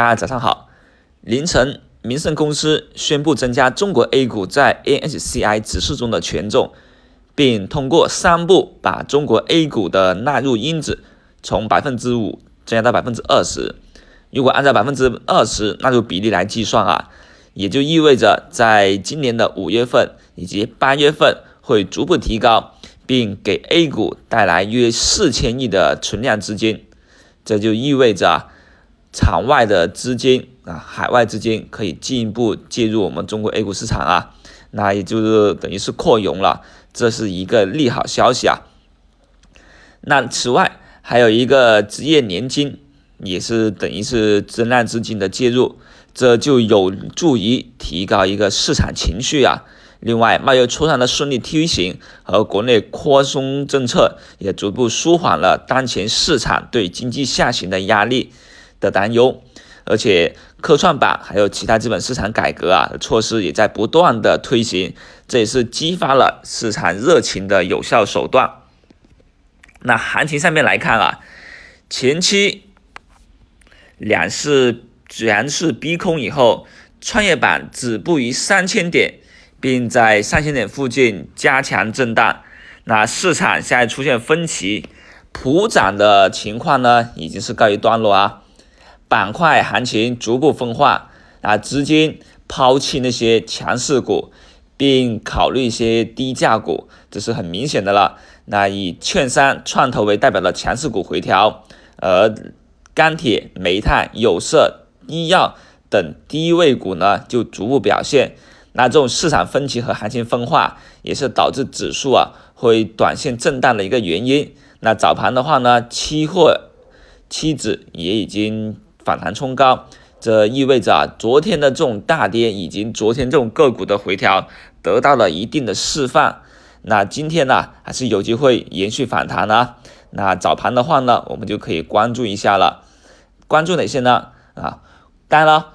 大家早上好。凌晨，民盛公司宣布增加中国 A 股在 nsci 指数中的权重，并通过三步把中国 A 股的纳入因子从百分之五增加到百分之二十。如果按照百分之二十纳入比例来计算啊，也就意味着在今年的五月份以及八月份会逐步提高，并给 A 股带来约四千亿的存量资金。这就意味着。场外的资金啊，海外资金可以进一步介入我们中国 A 股市场啊，那也就是等于是扩容了，这是一个利好消息啊。那此外还有一个职业年金，也是等于是增量资金的介入，这就有助于提高一个市场情绪啊。另外，贸易磋商的顺利推行和国内宽松政策也逐步舒缓了当前市场对经济下行的压力。的担忧，而且科创板还有其他资本市场改革啊措施也在不断的推行，这也是激发了市场热情的有效手段。那行情上面来看啊，前期两市全是逼空以后，创业板止步于三千点，并在三千点附近加强震荡。那市场现在出现分歧，普涨的情况呢，已经是告一段落啊。板块行情逐步分化啊，资金抛弃那些强势股，并考虑一些低价股，这是很明显的了。那以券商、创投为代表的强势股回调，而钢铁、煤炭、有色、医药等低位股呢就逐步表现。那这种市场分歧和行情分化，也是导致指数啊会短线震荡的一个原因。那早盘的话呢，期货期指也已经。反弹冲高，这意味着啊，昨天的这种大跌，以及昨天这种个股的回调，得到了一定的释放。那今天呢，还是有机会延续反弹呢。那早盘的话呢，我们就可以关注一下了。关注哪些呢？啊，当然了，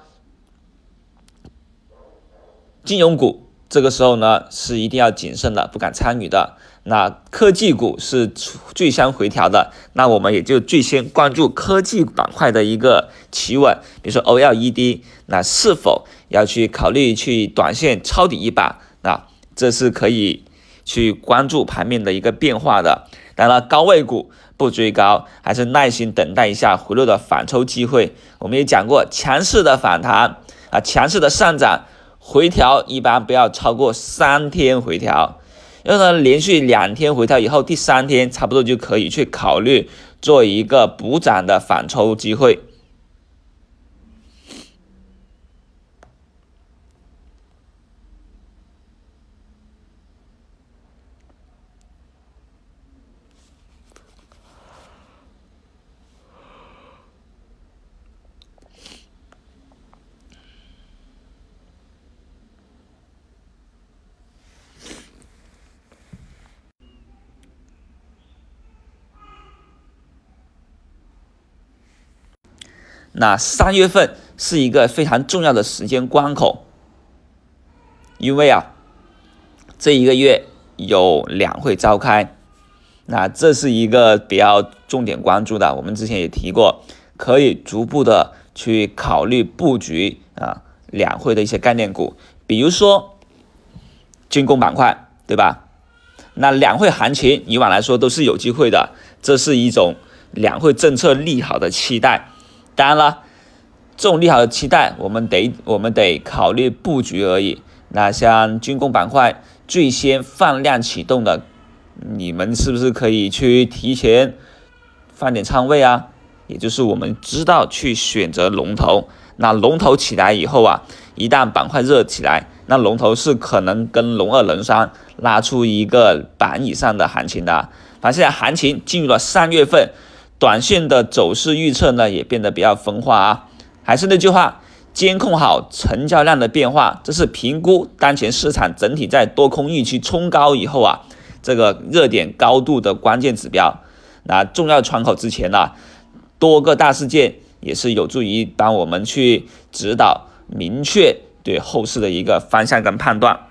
金融股。这个时候呢，是一定要谨慎的，不敢参与的。那科技股是最先回调的，那我们也就最先关注科技板块的一个企稳，比如说 OLED，那是否要去考虑去短线抄底一把？那这是可以去关注盘面的一个变化的。当然了，高位股不追高，还是耐心等待一下回落的反抽机会。我们也讲过，强势的反弹啊，强势的上涨。回调一般不要超过三天回调，要呢连续两天回调以后，第三天差不多就可以去考虑做一个补涨的反抽机会。那三月份是一个非常重要的时间关口，因为啊，这一个月有两会召开，那这是一个比较重点关注的。我们之前也提过，可以逐步的去考虑布局啊两会的一些概念股，比如说军工板块，对吧？那两会行情以往来说都是有机会的，这是一种两会政策利好的期待。当然了，这种利好的期待，我们得我们得考虑布局而已。那像军工板块最先放量启动的，你们是不是可以去提前放点仓位啊？也就是我们知道去选择龙头，那龙头起来以后啊，一旦板块热起来，那龙头是可能跟龙二、龙三拉出一个板以上的行情的。反正现在行情进入了三月份。短线的走势预测呢，也变得比较分化啊。还是那句话，监控好成交量的变化，这是评估当前市场整体在多空预期冲高以后啊，这个热点高度的关键指标。那重要窗口之前呢，多个大事件也是有助于帮我们去指导、明确对后市的一个方向跟判断。